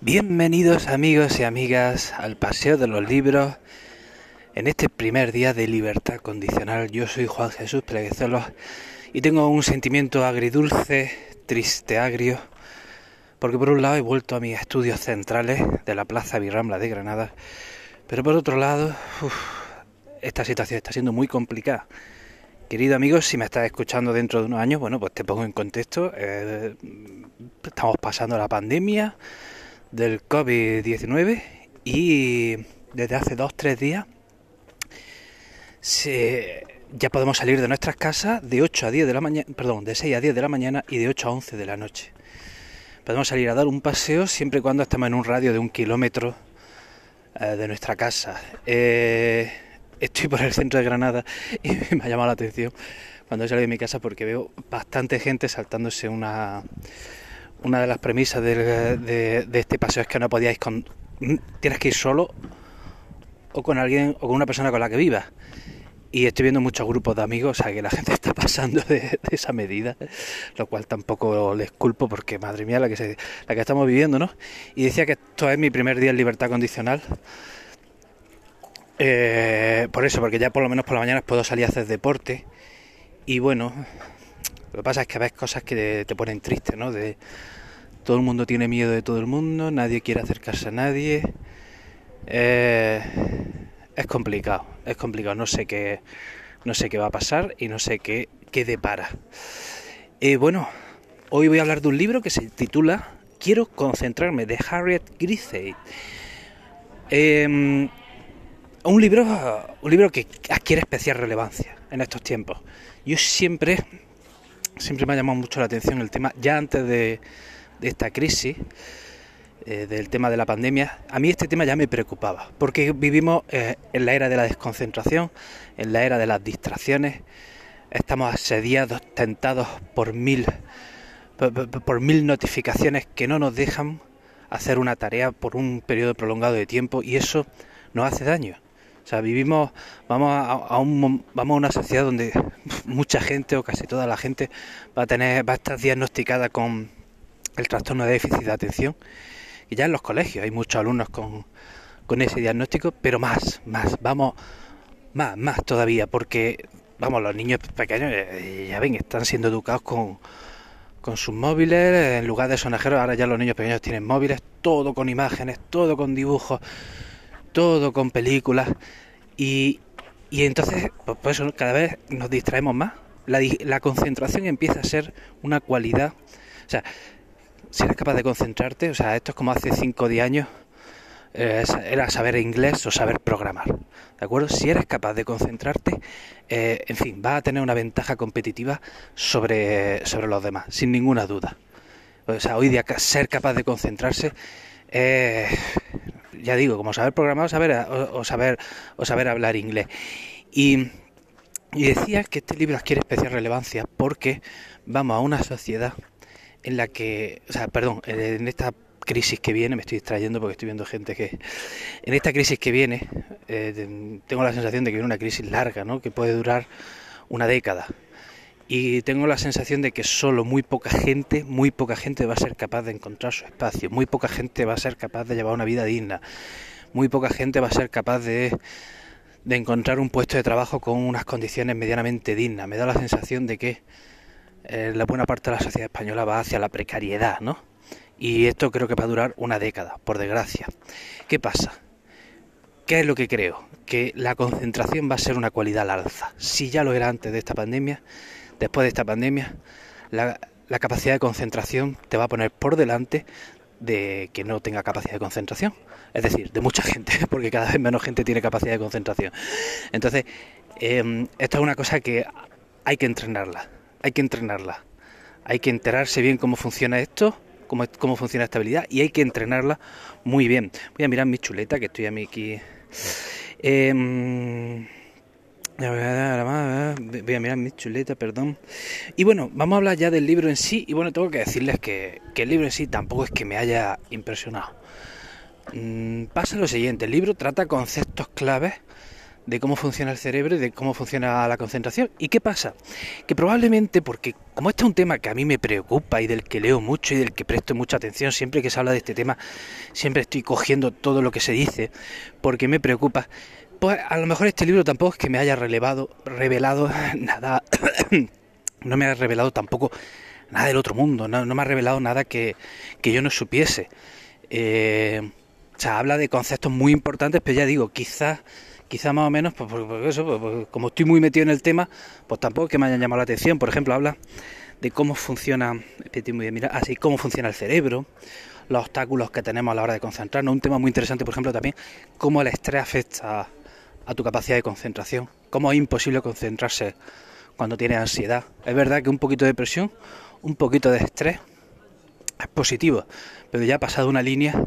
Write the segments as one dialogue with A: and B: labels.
A: Bienvenidos amigos y amigas al Paseo de los Libros en este primer día de libertad condicional. Yo soy Juan Jesús Pleguezuelos y tengo un sentimiento agridulce, triste, agrio, porque por un lado he vuelto a mis estudios centrales de la Plaza Virrambla de Granada, pero por otro lado, esta situación está siendo muy complicada. Querido amigo, si me estás escuchando dentro de unos años, bueno, pues te pongo en contexto. Eh, estamos pasando la pandemia del COVID-19 y desde hace dos tres días ya podemos salir de nuestras casas de 8 a 10 de la mañana, perdón, de 6 a 10 de la mañana y de 8 a 11 de la noche. Podemos salir a dar un paseo siempre y cuando estemos en un radio de un kilómetro eh, de nuestra casa. Eh, estoy por el centro de Granada y me ha llamado la atención cuando he salido de mi casa porque veo bastante gente saltándose una una de las premisas de, este paseo es que no podíais con... Tienes que ir solo o con alguien o con una persona con la que vivas. Y estoy viendo muchos grupos de amigos, o sea que la gente está pasando de, esa medida, lo cual tampoco les culpo porque madre mía la que se, la que estamos viviendo, ¿no? Y decía que esto es mi primer día en libertad condicional. Eh, por eso, porque ya por lo menos por la mañana puedo salir a hacer deporte. Y bueno, lo que pasa es que ves cosas que te, ponen triste, ¿no? De todo el mundo tiene miedo de todo el mundo, nadie quiere acercarse a nadie. Eh, es complicado, es complicado. No sé qué, no sé qué va a pasar y no sé qué, qué depara. Eh, bueno, hoy voy a hablar de un libro que se titula Quiero concentrarme de Harriet Griffith. Em, un libro, un libro que adquiere especial relevancia en estos tiempos. Yo siempre siempre me ha llamado mucho la atención el tema, ya antes de, esta crisis, eh, del tema de la pandemia, a mí este tema ya me preocupaba, porque vivimos eh, en la era de la desconcentración, en la era de las distracciones, estamos asediados, tentados por mil, por mil notificaciones que no nos dejan hacer una tarea por un periodo prolongado de tiempo y eso nos hace daño. O sea, vivimos, vamos a, un, vamos a una sociedad donde mucha gente o casi toda la gente va a tener, va a estar diagnosticada con el trastorno de déficit de atención. Y ya en los colegios hay muchos alumnos con, con ese diagnóstico, pero más, más, vamos, más, más todavía, porque, vamos, los niños pequeños, eh, ya ven, están siendo educados con, con sus móviles, en lugar de sonajeros, ahora ya los niños pequeños tienen móviles, todo con imágenes, todo con dibujos todo con películas y, y entonces, pues, pues eso, cada vez nos distraemos más. La, la concentración empieza a ser una cualidad. O sea, si eres capaz de concentrarte, o sea, esto es como hace 5 o 10 años, eh, era saber inglés o saber programar. ¿De acuerdo? Si eres capaz de concentrarte, eh, en fin, vas a tener una ventaja competitiva sobre, sobre los demás, sin ninguna duda. O sea, hoy día ser capaz de concentrarse ya digo, como saber programar o saber, o, saber, o saber hablar inglés. Y, decía que este libro adquiere especial relevancia porque vamos a una sociedad en la que, o sea, perdón, en esta crisis que viene, me estoy distrayendo porque estoy viendo gente que... En esta crisis que viene, eh, tengo la sensación de que viene una crisis larga, ¿no? Que puede durar una década y tengo la sensación de que solo muy poca gente, muy poca gente va a ser capaz de encontrar su espacio, muy poca gente va a ser capaz de llevar una vida digna, muy poca gente va a ser capaz de, de encontrar un puesto de trabajo con unas condiciones medianamente dignas. Me da la sensación de que eh, la buena parte de la sociedad española va hacia la precariedad, ¿no? Y esto creo que va a durar una década, por desgracia. ¿Qué pasa? ¿Qué es lo que creo? Que la concentración va a ser una cualidad al alza. Si ya lo era antes de esta pandemia, después de esta pandemia, la, capacidad de concentración te va a poner por delante de que no tenga capacidad de concentración. Es decir, de mucha gente, porque cada vez menos gente tiene capacidad de concentración. Entonces, em, esto es una cosa que hay que entrenarla, hay que entrenarla. Hay que enterarse bien cómo funciona esto, cómo, cómo funciona esta habilidad y hay que entrenarla muy bien. Voy a mirar mi chuleta, que estoy a mí aquí. Eh, Voy a mirar mi chuleta, perdón. Y bueno, vamos a hablar ya del libro en sí. Y bueno, tengo que decirles que, el libro en sí tampoco es que me haya impresionado. Mm, pasa lo siguiente, el libro trata conceptos claves de cómo funciona el cerebro y de cómo funciona la concentración. ¿Y qué pasa? Que probablemente, porque como este es un tema que a mí me preocupa y del que leo mucho y del que presto mucha atención, siempre que se habla de este tema, siempre estoy cogiendo todo lo que se dice, porque me preocupa, pues a lo mejor este libro tampoco es que me haya relevado, revelado nada, no me ha revelado tampoco nada del otro mundo, no, me ha revelado nada que, que yo no supiese. Eh, o sea, habla de conceptos muy importantes, pero ya digo, quizás quizá más o menos, pues, eso, pues, pues, como estoy muy metido en el tema, pues tampoco que me hayan llamado la atención. Por ejemplo, habla de cómo funciona, mira, así cómo funciona el cerebro, los obstáculos que tenemos a la hora de concentrarnos. Un tema muy interesante, por ejemplo, también cómo el estrés afecta a tu capacidad de concentración, cómo es imposible concentrarse cuando tienes ansiedad. Es verdad que un poquito de presión, un poquito de estrés es positivo, pero ya pasado una línea,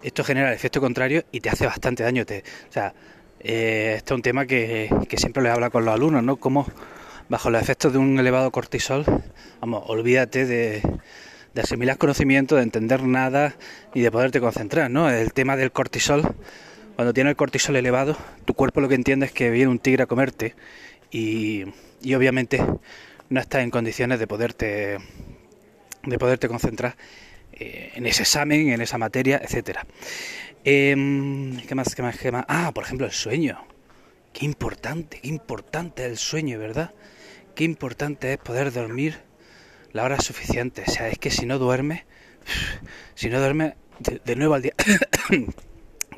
A: esto genera el efecto contrario y te hace bastante daño. O sea, este es un tema que, siempre les habla con los alumnos, ¿no? Como bajo los efectos de un elevado cortisol, vamos, olvídate de, asimilar conocimiento, de entender nada y de poderte concentrar, ¿no? El tema del cortisol, cuando tienes el cortisol elevado, tu cuerpo lo que entiende es que viene un tigre a comerte y, y obviamente no estás en condiciones de poderte de poderte concentrar eh, en ese examen, en esa materia, etcétera. Em, ¿Qué más? ¿Qué más? ¿Qué más? Ah, por ejemplo, el sueño. Qué importante, qué importante es el sueño, ¿verdad? Qué importante es poder dormir la hora suficiente. O sea, es que si no duerme, si no duerme de, nuevo al día,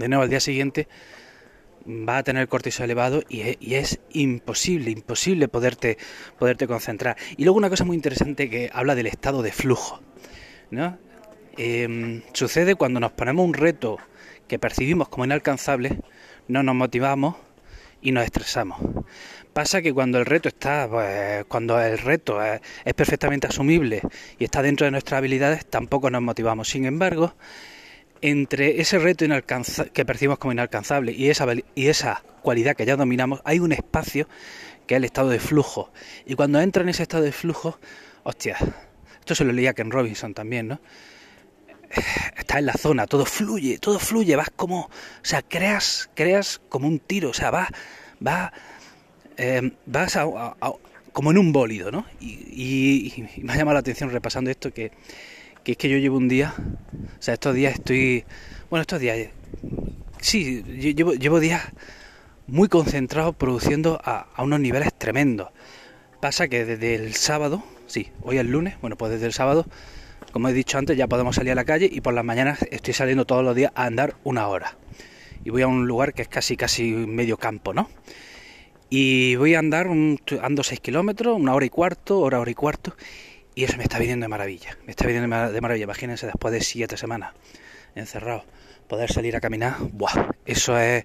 A: de nuevo al día siguiente, va a tener cortisol elevado y es, y es, imposible, imposible poderte, poderte concentrar. Y luego una cosa muy interesante que habla del estado de flujo, ¿no? Em, sucede cuando nos ponemos un reto que percibimos como inalcanzable, no nos motivamos y nos estresamos. Pasa que cuando el reto está, pues, cuando el reto es, perfectamente asumible y está dentro de nuestras habilidades, tampoco nos motivamos. Sin embargo, entre ese reto que percibimos como inalcanzable y esa, y esa cualidad que ya dominamos, hay un espacio que es el estado de flujo. Y cuando entra en ese estado de flujo, hostia, esto se lo leía Ken Robinson también, ¿no? estás en la zona, todo fluye, todo fluye, vas como, o sea, creas, creas como un tiro, o sea, vas, vas, eh, vas como en un bólido, ¿no? Y, me ha llamado la atención repasando esto que, que es que yo llevo un día, o sea, estos días estoy, bueno, estos días, sí, llevo, llevo días muy concentrados produciendo a, a unos niveles tremendos. Pasa que desde el sábado, sí, hoy es lunes, bueno, pues desde el sábado como he dicho antes, ya podemos salir a la calle y por las mañanas estoy saliendo todos los días a andar una hora. Y voy a un lugar que es casi casi medio campo, ¿no? Y voy a andar, un, ando 6 kilómetros, una hora y cuarto, hora, hora y cuarto, y eso me está viniendo de maravilla. Me está viniendo de maravilla. Imagínense después de siete semanas encerrado, poder salir a caminar, ¡buah! Eso es,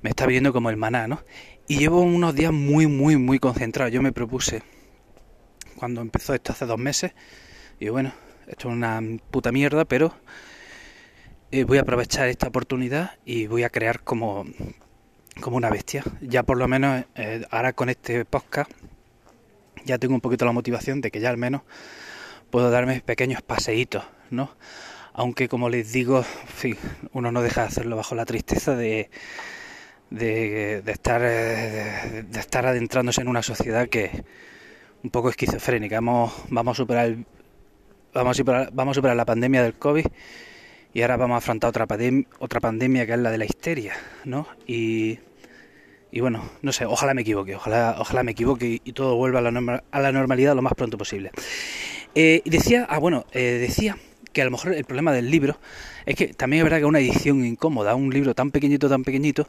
A: me está viniendo como el maná, ¿no? Y llevo unos días muy, muy, muy concentrado. Yo me propuse, cuando empezó esto hace dos meses, y bueno, esto es una puta mierda, pero eh, voy a aprovechar esta oportunidad y voy a crear como, como una bestia. Ya por lo menos eh, ahora con este podcast ya tengo un poquito la motivación de que ya al menos puedo darme pequeños paseitos, ¿no? Aunque como les digo, uno no deja de hacerlo bajo la tristeza de, de, estar de, de, estar adentrándose en una sociedad que un poco esquizofrénica. Vamos, vamos a superar vamos a superar, vamos a superar la pandemia del COVID y ahora vamos a afrontar otra, otra pandemia que es la de la histeria, ¿no? Y, y bueno, no sé, ojalá me equivoque, ojalá, ojalá me equivoque y, todo vuelva a la, a la, normalidad lo más pronto posible. Eh, decía, ah, bueno, eh, decía que a lo mejor el problema del libro es que también es verdad que una edición incómoda, un libro tan pequeñito, tan pequeñito,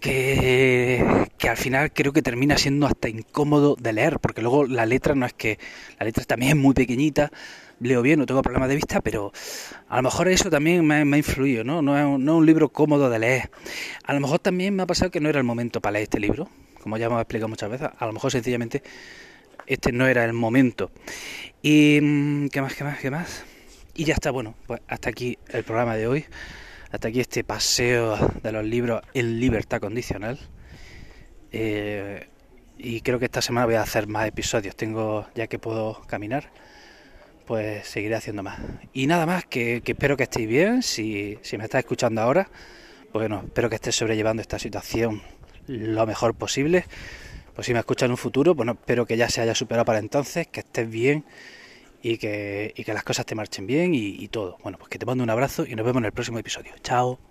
A: que, que, al final creo que termina siendo hasta incómodo de leer, porque luego la letra no es que, la letra también es muy pequeñita, leo bien, no tengo problemas de vista, pero a lo mejor eso también me, ha influido, ¿no? No es, no es un libro cómodo de leer. A lo mejor también me ha pasado que no era el momento para leer este libro, como ya hemos explicado muchas veces, a lo mejor sencillamente este no era el momento. Y, mm, ¿qué más, qué más, qué más? Y ya está, bueno, pues hasta aquí el programa de hoy. Hasta aquí este paseo de los libros en libertad condicional. Eh, y creo que esta semana voy a hacer más episodios. Tengo, ya que puedo caminar, pues seguiré haciendo más. Y nada más, que, espero que estéis bien. Si, si me estáis escuchando ahora, bueno, espero que estés sobrellevando esta situación lo mejor posible. Pues si me escuchas en un futuro, bueno, espero que ya se haya superado para entonces, que estés bien y que, y que las cosas te marchen bien y, y todo. Bueno, pues que te mando un abrazo y nos vemos en el próximo episodio. Chao.